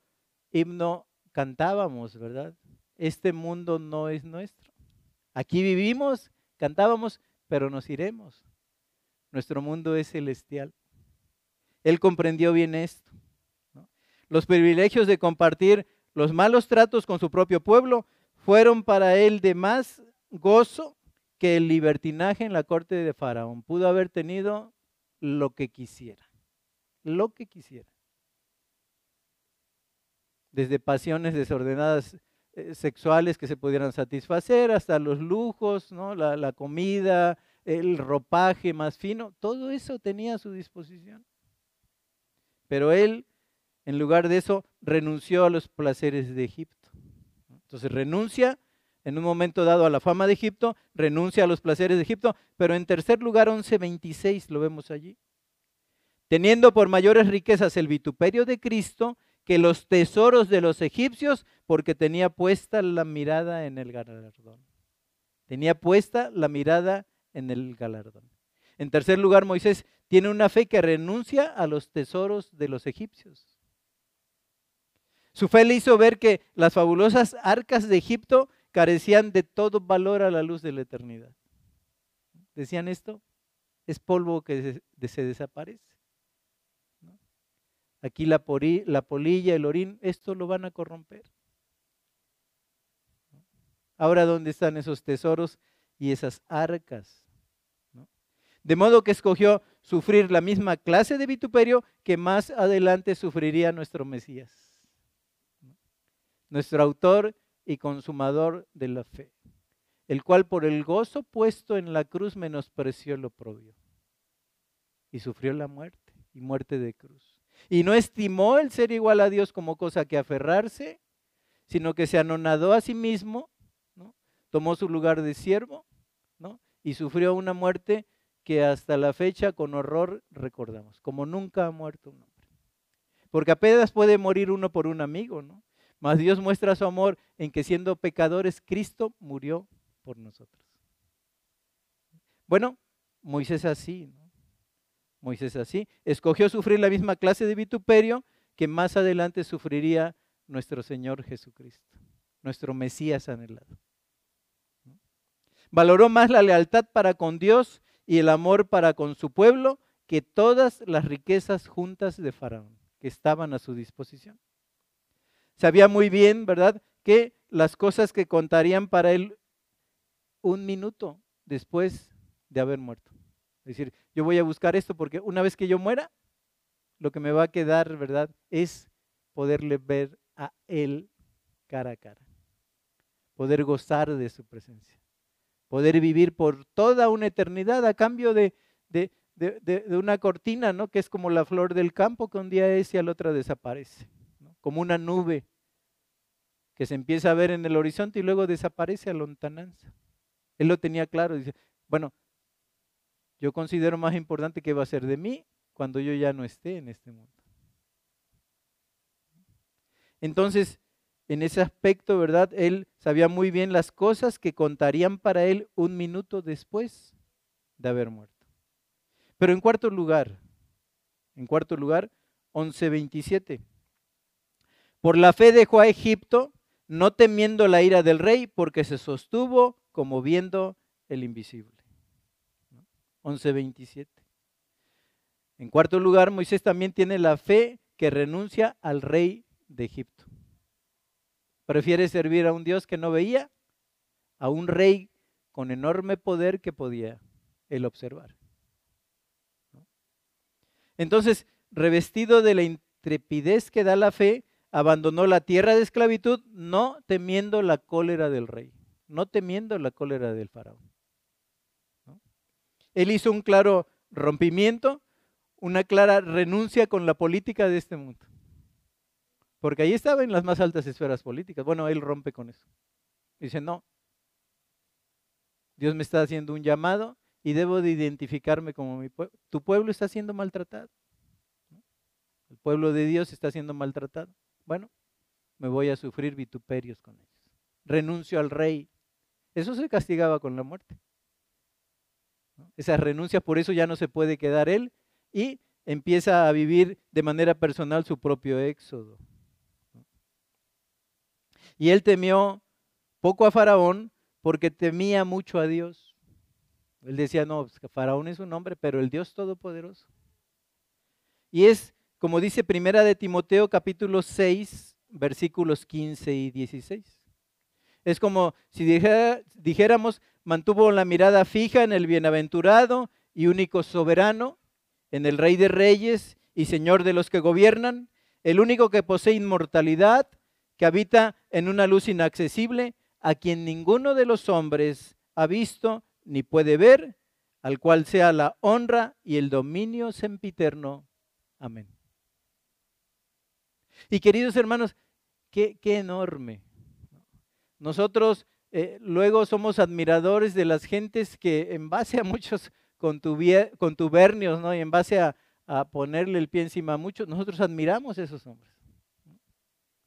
himno cantábamos, ¿verdad? Este mundo no es nuestro. Aquí vivimos, cantábamos, pero nos iremos. Nuestro mundo es celestial. Él comprendió bien esto. Los privilegios de compartir los malos tratos con su propio pueblo fueron para él de más gozo que el libertinaje en la corte de Faraón. Pudo haber tenido lo que quisiera, lo que quisiera. Desde pasiones desordenadas eh, sexuales que se pudieran satisfacer, hasta los lujos, ¿no? la, la comida, el ropaje más fino, todo eso tenía a su disposición. Pero él, en lugar de eso, renunció a los placeres de Egipto. Entonces renuncia en un momento dado a la fama de Egipto, renuncia a los placeres de Egipto, pero en tercer lugar, 11.26, lo vemos allí. Teniendo por mayores riquezas el vituperio de Cristo que los tesoros de los egipcios porque tenía puesta la mirada en el galardón. Tenía puesta la mirada en el galardón. En tercer lugar, Moisés tiene una fe que renuncia a los tesoros de los egipcios. Su fe le hizo ver que las fabulosas arcas de Egipto carecían de todo valor a la luz de la eternidad. Decían esto, es polvo que se, desaparece. Aquí la, la polilla, el orín, esto lo van a corromper. Ahora, ¿dónde están esos tesoros y esas arcas? De modo que escogió sufrir la misma clase de vituperio que más adelante sufriría nuestro Mesías, nuestro autor y consumador de la fe, el cual por el gozo puesto en la cruz menospreció lo propio y sufrió la muerte y muerte de cruz y no estimó el ser igual a Dios como cosa que aferrarse, sino que se anonadó a sí mismo, tomó su lugar de siervo y sufrió una muerte que hasta la fecha con horror recordamos, como nunca ha muerto un hombre. Porque apenas puede morir uno por un amigo, ¿no? Mas Dios muestra su amor en que siendo pecadores, Cristo murió por nosotros. Bueno, Moisés así, ¿no? Moisés así, escogió sufrir la misma clase de vituperio que más adelante sufriría nuestro Señor Jesucristo, nuestro Mesías anhelado. Valoró más la lealtad para con Dios y el amor para con su pueblo que todas las riquezas juntas de Faraón que estaban a su disposición. Sabía muy bien, ¿verdad?, que las cosas que contarían para él un minuto después de haber muerto. Es decir, yo voy a buscar esto porque una vez que yo muera, lo que me va a quedar, ¿verdad? Es poderle ver a Él cara a cara, poder gozar de su presencia, poder vivir por toda una eternidad a cambio de, de, una cortina, ¿no? Que es como la flor del campo que un día es y al otro desaparece, como una nube que se empieza a ver en el horizonte y luego desaparece a lontananza. Él lo tenía claro, dice, bueno, yo considero más importante que va a ser de mí cuando yo ya no esté en este mundo. Entonces, en ese aspecto, ¿verdad? Él sabía muy bien las cosas que contarían para él un minuto después de haber muerto. Pero en cuarto lugar, en cuarto lugar, 11.27. Por la fe dejó a Egipto, no temiendo la ira del rey, porque se sostuvo como viendo el invisible. 11.27. En cuarto lugar, Moisés también tiene la fe que renuncia al rey de Egipto. Prefiere servir a un Dios que no veía, a un rey con enorme poder que podía él observar. Entonces, revestido de la intrepidez que da la fe, abandonó la tierra de esclavitud, no temiendo la cólera del rey, no temiendo la cólera del faraón. Él hizo un claro rompimiento, una clara renuncia con la política de este mundo. Porque ahí estaba en las más altas esferas políticas. Bueno, él rompe con eso. Dice, no, Dios me está haciendo un llamado y debo de identificarme como mi pueblo. Tu pueblo está siendo maltratado. El pueblo de Dios está siendo maltratado. Bueno, me voy a sufrir vituperios con ellos. Renuncio al rey. Eso se castigaba con la muerte. Esa renuncia, por eso ya no se puede quedar él y empieza a vivir de manera personal su propio éxodo. Y él temió poco a Faraón porque temía mucho a Dios. Él decía, no, pues, Faraón es un hombre, pero el Dios Todopoderoso. Y es, como dice Primera de Timoteo capítulo 6, versículos 15 y 16. Es como si dijéramos, mantuvo la mirada fija en el bienaventurado y único soberano, en el Rey de Reyes y Señor de los que gobiernan, el único que posee inmortalidad, que habita en una luz inaccesible, a quien ninguno de los hombres ha visto ni puede ver, al cual sea la honra y el dominio sempiterno. Amén. Y queridos hermanos, qué, qué enorme. Nosotros eh, luego somos admiradores de las gentes que en base a muchos contubernios, ¿no? Y en base a, ponerle el pie encima a muchos, nosotros admiramos a esos hombres.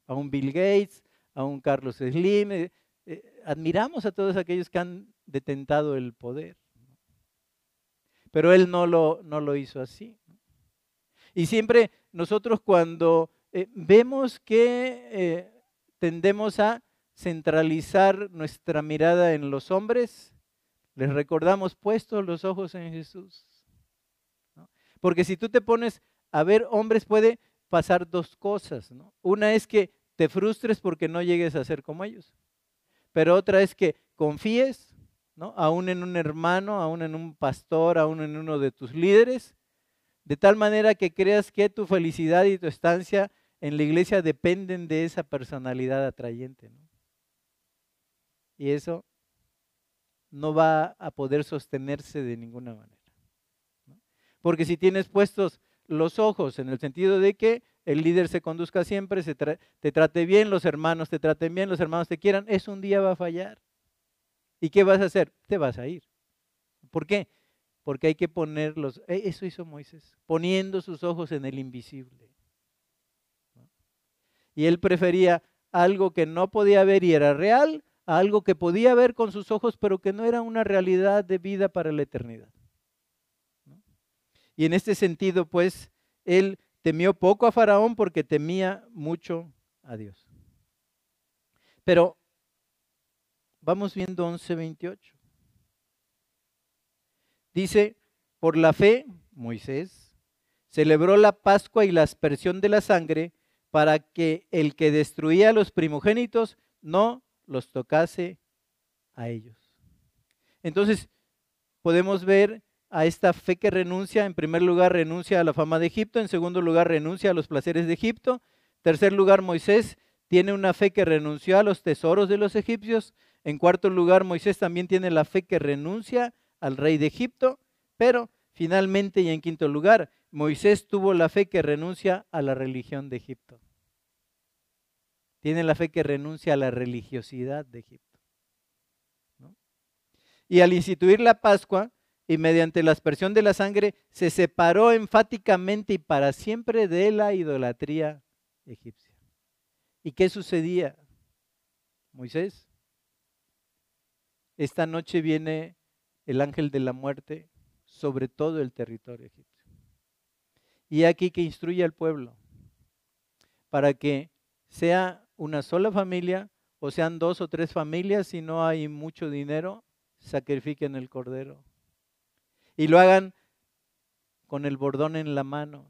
A un Bill Gates, a un Carlos Slim, eh, eh, admiramos a todos aquellos que han detentado el poder. Pero él no lo, no lo hizo así. Y siempre nosotros cuando vemos que tendemos a centralizar nuestra mirada en los hombres, les recordamos puestos los ojos en Jesús. Porque si tú te pones a ver hombres puede pasar dos cosas. Una es que te frustres porque no llegues a ser como ellos. Pero otra es que confíes, ¿no? aún en un hermano, aún en un pastor, aún en uno de tus líderes, de tal manera que creas que tu felicidad y tu estancia en la iglesia dependen de esa personalidad atrayente. ¿no? Y eso no va a poder sostenerse de ninguna manera. Porque si tienes puestos los ojos en el sentido de que el líder se conduzca siempre, se te trate bien, los hermanos te traten bien, los hermanos te quieran, eso un día va a fallar. ¿Y qué vas a hacer? Te vas a ir. ¿Por qué? Porque hay que ponerlos, e, eso hizo Moisés, poniendo sus ojos en el invisible. Y él prefería algo que no podía ver y era real algo que podía ver con sus ojos, pero que no era una realidad de vida para la eternidad. Y en este sentido, pues, él temió poco a Faraón porque temía mucho a Dios. Pero vamos viendo 11:28. Dice, por la fe, Moisés celebró la Pascua y la aspersión de la sangre para que el que destruía a los primogénitos no los tocase a ellos. Entonces, podemos ver a esta fe que renuncia, en primer lugar renuncia a la fama de Egipto, en segundo lugar renuncia a los placeres de Egipto, tercer lugar Moisés tiene una fe que renunció a los tesoros de los egipcios, en cuarto lugar Moisés también tiene la fe que renuncia al rey de Egipto, pero finalmente y en quinto lugar Moisés tuvo la fe que renuncia a la religión de Egipto. Tiene la fe que renuncia a la religiosidad de Egipto. Y al instituir la Pascua, y mediante la aspersión de la sangre se separó enfáticamente y para siempre de la idolatría egipcia. ¿Y qué sucedía? Moisés, esta noche viene el ángel de la muerte sobre todo el territorio egipcio. Y aquí que instruye al pueblo para que sea una sola familia o sean dos o tres familias, si no hay mucho dinero, sacrifiquen el cordero y lo hagan con el bordón en la mano,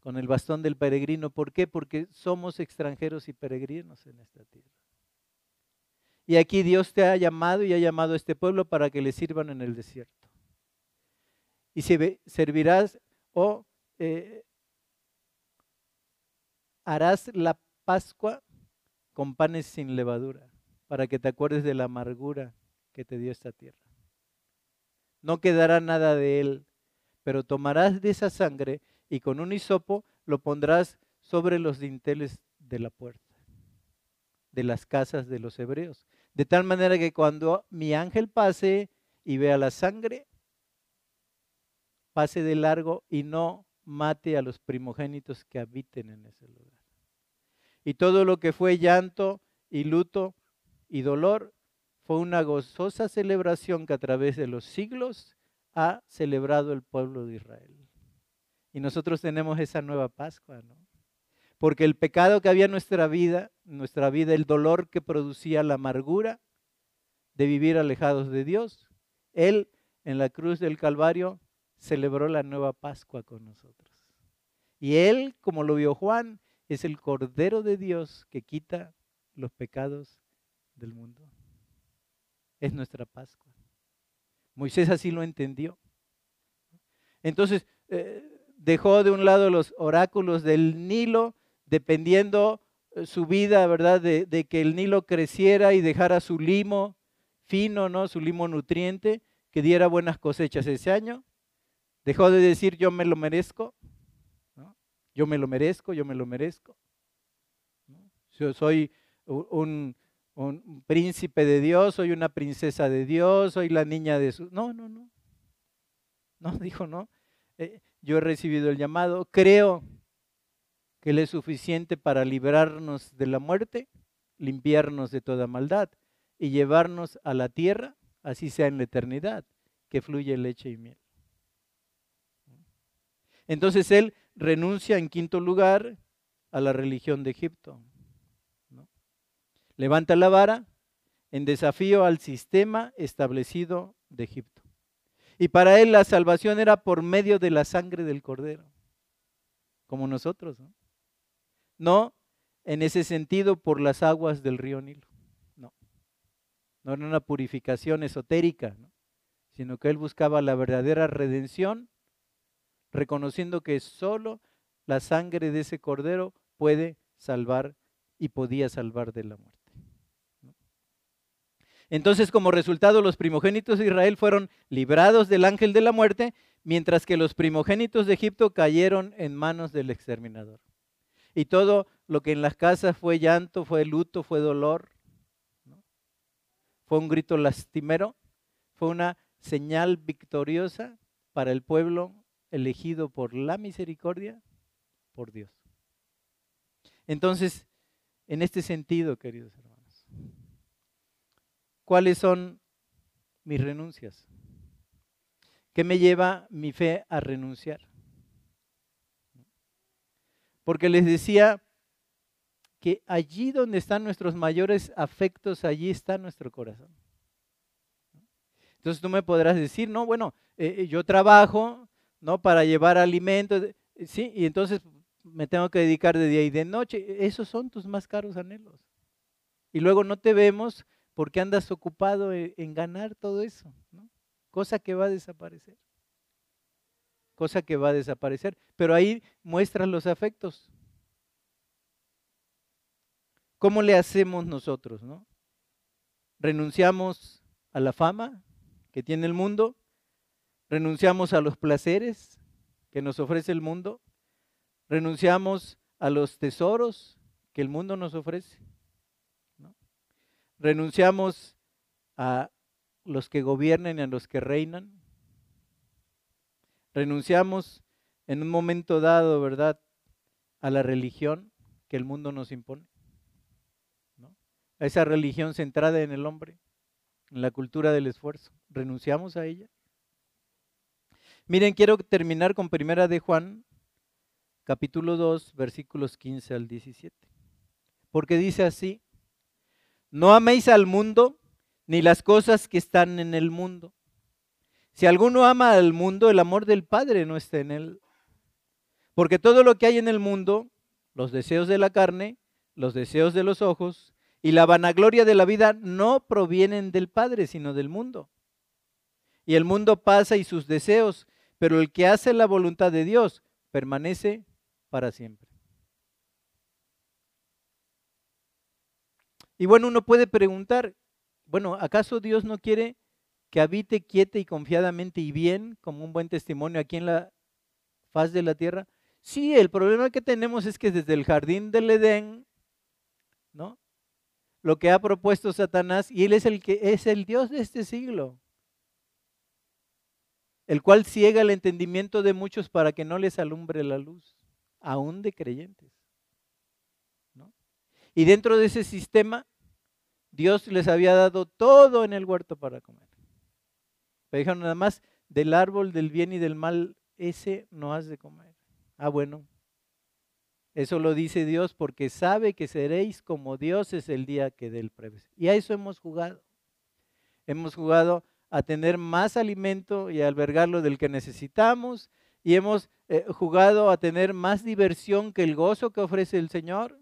con el bastón del peregrino. ¿Por qué? Porque somos extranjeros y peregrinos en esta tierra. Y aquí Dios te ha llamado y ha llamado a este pueblo para que le sirvan en el desierto. Y si servirás o eh, harás la Pascua con panes sin levadura, para que te acuerdes de la amargura que te dio esta tierra no quedará nada de él, pero tomarás de esa sangre y con un hisopo lo pondrás sobre los dinteles de la puerta, de las casas de los hebreos. De tal manera que cuando mi ángel pase y vea la sangre, pase de largo y no mate a los primogénitos que habiten en ese lugar. Y todo lo que fue llanto y luto y dolor fue una gozosa celebración que a través de los siglos ha celebrado el pueblo de Israel. Y nosotros tenemos esa nueva Pascua, ¿no? Porque el pecado que había en nuestra vida, nuestra vida, el dolor que producía la amargura de vivir alejados de Dios, Él en la cruz del Calvario celebró la nueva Pascua con nosotros. Y Él, como lo vio Juan, es el Cordero de Dios que quita los pecados del mundo es nuestra Pascua. Moisés así lo entendió. Entonces, eh, dejó de un lado los oráculos del Nilo, dependiendo eh, su vida, ¿verdad?, de, de, que el Nilo creciera y dejara su limo fino, ¿no?, su limo nutriente, que diera buenas cosechas ese año. Dejó de decir yo me lo merezco, yo me lo merezco, yo me lo merezco. Yo soy un, príncipe de Dios, soy una princesa de Dios, soy la niña de su... No, no, no. No, [LAUGHS] dijo, no. Eh, yo he recibido el llamado, creo que Él es suficiente para librarnos de la muerte, limpiarnos de toda maldad y llevarnos a la tierra, así sea en la eternidad, que fluye leche y miel. Entonces Él renuncia en quinto lugar a la religión de Egipto levanta la vara en desafío al sistema establecido de Egipto. Y para él la salvación era por medio de la sangre del cordero, como nosotros, ¿no? En ese sentido por las aguas del río Nilo, no. No era una purificación esotérica, ¿no? sino que él buscaba la verdadera redención, reconociendo que solo la sangre de ese cordero puede salvar y podía salvar de la muerte. Entonces, como resultado, los primogénitos de Israel fueron librados del ángel de la muerte, mientras que los primogénitos de Egipto cayeron en manos del exterminador. Y todo lo que en las casas fue llanto, fue luto, fue dolor, fue un grito lastimero, fue una señal victoriosa para el pueblo elegido por la misericordia, por Dios. Entonces, en este sentido, queridos hermanos, ¿Cuáles son mis renuncias? ¿Qué me lleva mi fe a renunciar? Porque les decía que allí donde están nuestros mayores afectos, allí está nuestro corazón. Entonces tú me podrás decir, no, bueno, eh, eh, yo trabajo, ¿no? Para llevar alimentos, sí, y entonces me tengo que dedicar de día y de noche. Esos son tus más caros anhelos. Y luego no te vemos porque andas ocupado e, en ganar todo eso, ¿no? cosa que va a desaparecer. cosa que va a desaparecer. Pero ahí muestran los afectos. ¿Cómo le hacemos nosotros? ¿no? ¿Renunciamos a la fama que tiene el mundo? ¿Renunciamos a los placeres que nos ofrece el mundo? ¿Renunciamos a los tesoros que el mundo nos ofrece? ¿Renunciamos a los que gobiernan y a los que reinan? ¿Renunciamos en un momento dado, verdad, a la religión que el mundo nos impone? A esa religión centrada en el hombre, en la cultura del esfuerzo. ¿Renunciamos a ella? Miren, quiero terminar con Primera de Juan, capítulo 2, versículos 15 al 17. Porque dice así, no améis al mundo ni las cosas que están en el mundo. Si alguno ama al mundo, el amor del Padre no está en él. Porque todo lo que hay en el mundo, los deseos de la carne, los deseos de los ojos y la vanagloria de la vida no provienen del Padre, sino del mundo. Y el mundo pasa y sus deseos, pero el que hace la voluntad de Dios permanece para siempre. Y bueno, uno puede preguntar, bueno, ¿acaso Dios no quiere que habite quieta y confiadamente y bien como un buen testimonio aquí en la faz de la tierra? Sí, el problema que tenemos es que desde el jardín del Edén, ¿no? Lo que ha propuesto Satanás, y él es el que es el Dios de este siglo, el cual ciega el entendimiento de muchos para que no les alumbre la luz, aún de creyentes. Y dentro de ese sistema, Dios les había dado todo en el huerto para comer. Pero dijeron nada más, del árbol del bien y del mal, ese no has de comer. Ah, bueno. Eso lo dice Dios porque sabe que seréis como Dios es el día que del preves. Y a eso hemos jugado. Hemos jugado a tener más alimento y a albergarlo del que necesitamos. Y hemos eh, jugado a tener más diversión que el gozo que ofrece el Señor.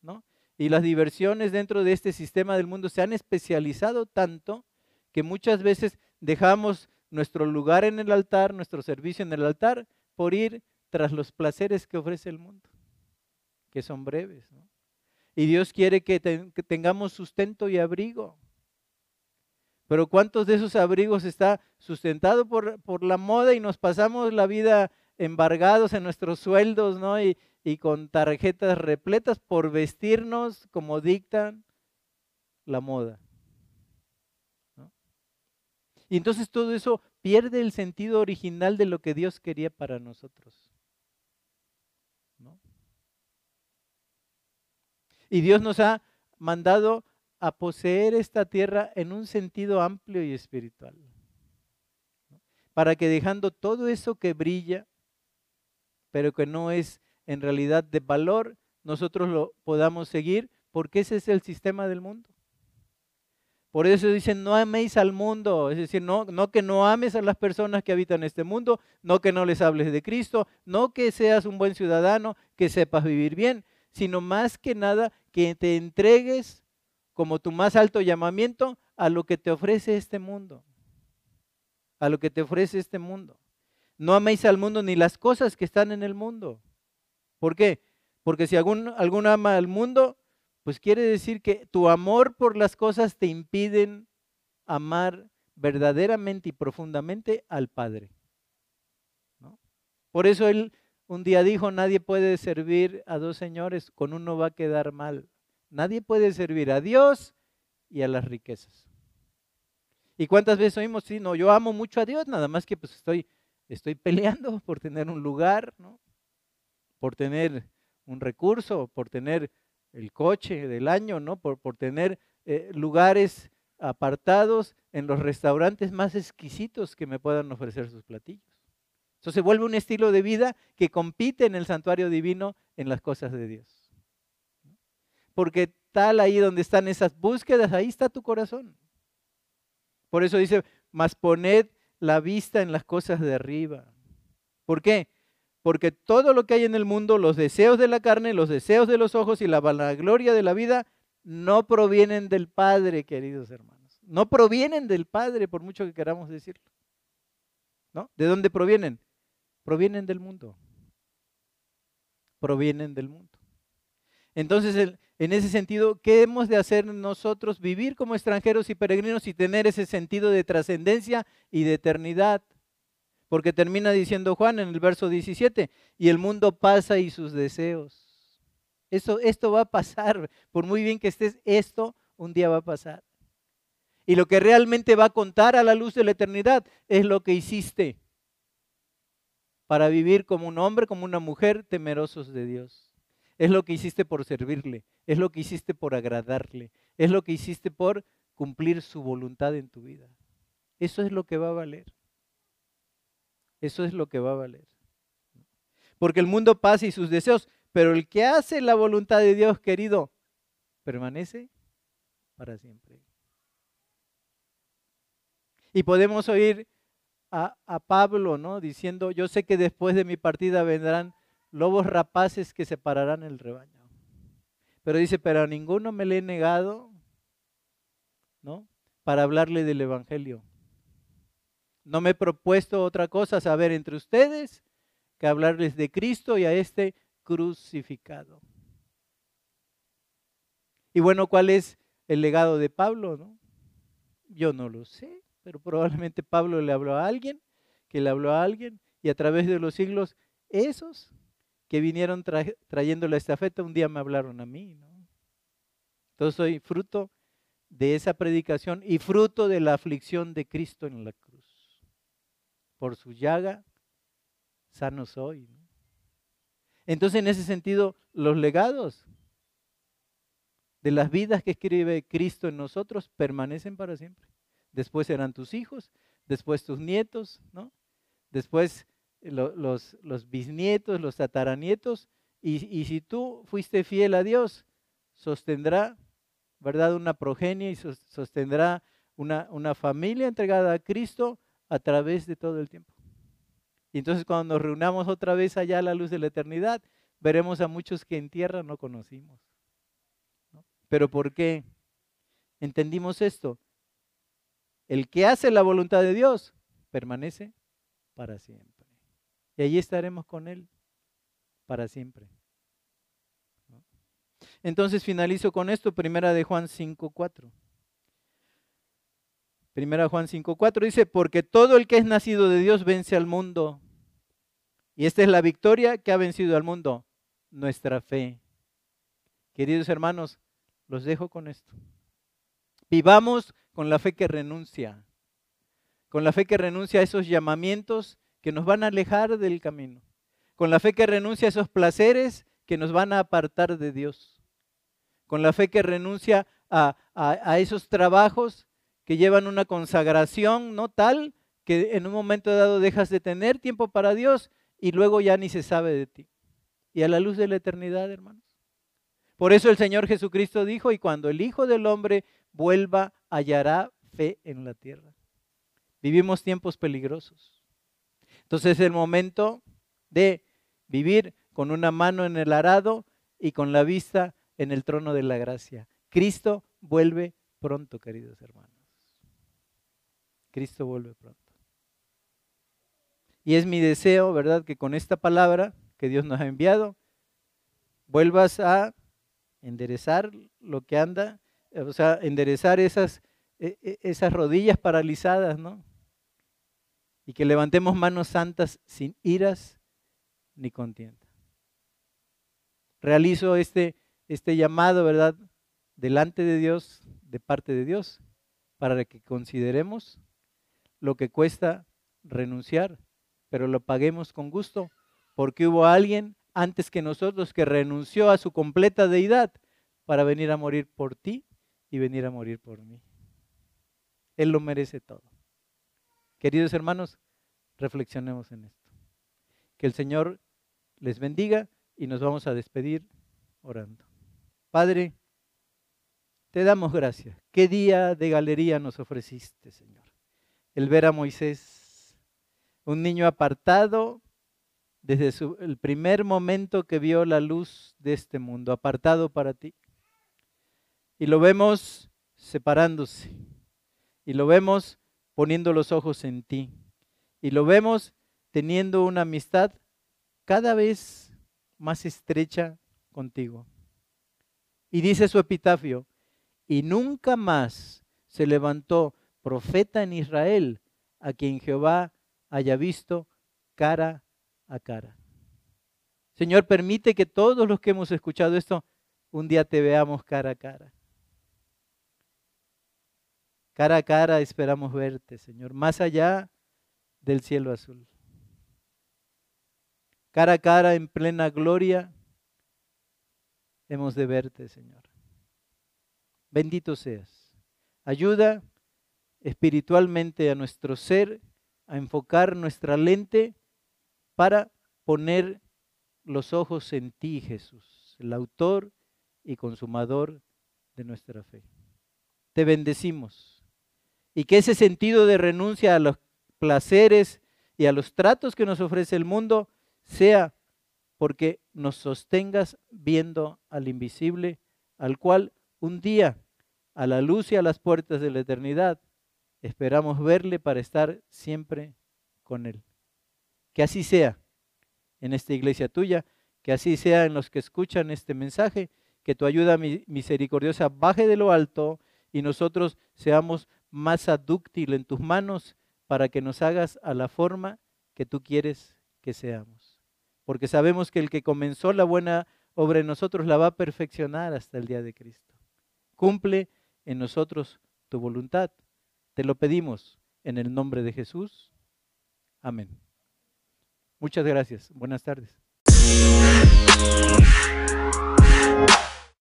¿no? y las diversiones dentro de este sistema del mundo se han especializado tanto que muchas veces dejamos nuestro lugar en el altar, nuestro servicio en el altar, por ir tras los placeres que ofrece el mundo, que son breves. Y Dios quiere que, tengamos sustento y abrigo. Pero ¿cuántos de esos abrigos está sustentado por, por la moda y nos pasamos la vida embargados en nuestros sueldos, ¿no? Y, y con tarjetas repletas por vestirnos como dictan la moda. Y entonces todo eso pierde el sentido original de lo que Dios quería para nosotros. Y Dios nos ha mandado a poseer esta tierra en un sentido amplio y espiritual. Para que dejando todo eso que brilla, pero que no es en realidad de valor, nosotros lo podamos seguir, porque ese es el sistema del mundo. Por eso dicen, no améis al mundo, es decir, no, no que no ames a las personas que habitan este mundo, no que no les hables de Cristo, no que seas un buen ciudadano, que sepas vivir bien, sino más que nada que te entregues como tu más alto llamamiento a lo que te ofrece este mundo, a lo que te ofrece este mundo. No améis al mundo ni las cosas que están en el mundo. ¿Por qué? Porque si algún, ama al mundo, pues quiere decir que tu amor por las cosas te impiden amar verdaderamente y profundamente al Padre. Por eso él un día dijo, nadie puede servir a dos señores, con uno va a quedar mal. Nadie puede servir a Dios y a las riquezas. ¿Y cuántas veces oímos, sí, no, yo amo mucho a Dios, nada más que pues estoy, estoy peleando [LAUGHS] por tener un lugar, ¿no? por tener un recurso, por tener el coche del año, ¿no? Por, por tener eh, lugares apartados en los restaurantes más exquisitos que me puedan ofrecer sus platillos. Eso se vuelve un estilo de vida que compite en el santuario divino en las cosas de Dios. Porque tal ahí donde están esas búsquedas, ahí está tu corazón. Por eso dice, mas poned la vista en las cosas de arriba. ¿Por qué? porque todo lo que hay en el mundo, los deseos de la carne, los deseos de los ojos y la vanagloria de la vida, no provienen del Padre, queridos hermanos. No provienen del Padre, por mucho que queramos decirlo. ¿No? ¿De dónde provienen? provienen del mundo. Provienen del mundo. Entonces, en ese sentido, ¿qué hemos de hacer nosotros? Vivir como extranjeros y peregrinos y tener ese sentido de trascendencia y de eternidad. Porque termina diciendo Juan en el verso 17, y el mundo pasa y sus deseos. Esto, va a pasar, por muy bien que estés, esto un día va a pasar. Y lo que realmente va a contar a la luz de la eternidad es lo que hiciste para vivir como un hombre, como una mujer, temerosos de Dios. Es lo que hiciste por servirle, es lo que hiciste por agradarle, es lo que hiciste por cumplir su voluntad en tu vida. Eso es lo que va a valer. Eso es lo que va a valer. Porque el mundo pasa y sus deseos, pero el que hace la voluntad de Dios, querido, permanece para siempre. Y podemos oír a, Pablo, ¿no? Diciendo, yo sé que después de mi partida vendrán lobos rapaces que separarán el rebaño. Pero dice, pero a ninguno me le he negado, ¿no? Para hablarle del Evangelio. No me he propuesto otra cosa, saber entre ustedes, que hablarles de Cristo y a este crucificado. Y bueno, ¿cuál es el legado de Pablo? No? Yo no lo sé, pero probablemente Pablo le habló a alguien, que le habló a alguien, y a través de los siglos, esos que vinieron trayendo la estafeta un día me hablaron a mí. ¿no? Entonces soy fruto de esa predicación y fruto de la aflicción de Cristo en la cruz. Por su llaga, sano soy. Entonces, en ese sentido, los legados de las vidas que escribe Cristo en nosotros permanecen para siempre. Después serán tus hijos, después tus nietos, ¿no? Después los, los, bisnietos, los tataranietos, y, y, si tú fuiste fiel a Dios, sostendrá, ¿verdad? Una progenie y sostendrá una, una familia entregada a Cristo a través de todo el tiempo. Y entonces cuando nos reunamos otra vez allá a la luz de la eternidad, veremos a muchos que en tierra no conocimos. ¿Pero por qué? ¿Entendimos esto? El que hace la voluntad de Dios permanece para siempre. Y allí estaremos con Él para siempre. Entonces finalizo con esto, primera de Juan 5.4. Primera Juan 5.4 dice, porque todo el que es nacido de Dios vence al mundo. Y esta es la victoria que ha vencido al mundo, nuestra fe. Queridos hermanos, los dejo con esto. Vivamos con la fe que renuncia, con la fe que renuncia a esos llamamientos que nos van a alejar del camino, con la fe que renuncia a esos placeres que nos van a apartar de Dios, con la fe que renuncia a, esos trabajos que llevan una consagración no tal que en un momento dado dejas de tener tiempo para Dios y luego ya ni se sabe de ti. Y a la luz de la eternidad, hermanos. Por eso el Señor Jesucristo dijo, y cuando el Hijo del Hombre vuelva, hallará fe en la tierra. Vivimos tiempos peligrosos. Entonces es el momento de vivir con una mano en el arado y con la vista en el trono de la gracia. Cristo vuelve pronto, queridos hermanos. Cristo vuelve pronto. Y es mi deseo, ¿verdad?, que con esta palabra que Dios nos ha enviado, vuelvas a enderezar lo que anda, o sea, enderezar esas, e, e, esas rodillas paralizadas, ¿no? Y que levantemos manos santas sin iras ni contienda. Realizo este, este llamado, ¿verdad? Delante de Dios, de parte de Dios, para que consideremos lo que cuesta renunciar, pero lo paguemos con gusto, porque hubo alguien antes que nosotros que renunció a su completa deidad para venir a morir por ti y venir a morir por mí. Él lo merece todo. Queridos hermanos, reflexionemos en esto. Que el Señor les bendiga y nos vamos a despedir orando. Padre, te damos gracias. Qué día de galería nos ofreciste, Señor. El ver a Moisés, un niño apartado desde el primer momento que vio la luz de este mundo, apartado para ti. Y lo vemos separándose. Y lo vemos poniendo los ojos en ti. Y lo vemos teniendo una amistad cada vez más estrecha contigo. Y dice su epitafio, y nunca más se levantó profeta en Israel a quien Jehová haya visto cara a cara. Señor, permite que todos los que hemos escuchado esto un día te veamos cara a cara. Cara a cara esperamos verte, Señor, más allá del cielo azul. Cara a cara en plena gloria hemos de verte, Señor. Bendito seas. Ayuda espiritualmente a nuestro ser a enfocar nuestra lente para poner los ojos en ti, Jesús, el autor y consumador de nuestra fe. Te bendecimos y que ese sentido de renuncia a los placeres y a los tratos que nos ofrece el mundo sea porque nos sostengas viendo al invisible, al cual un día, a la luz y a las puertas de la eternidad, esperamos verle para estar siempre con Él. Que así sea en esta iglesia tuya, que así sea en los que escuchan este mensaje, que tu ayuda misericordiosa baje de lo alto y nosotros seamos más adúctil en tus manos para que nos hagas a la forma que tú quieres que seamos. Porque sabemos que el que comenzó la buena obra en nosotros la va a perfeccionar hasta el día de Cristo. Cumple en nosotros tu voluntad. Te lo pedimos en el nombre de Jesús. Amén. Muchas gracias. Buenas tardes.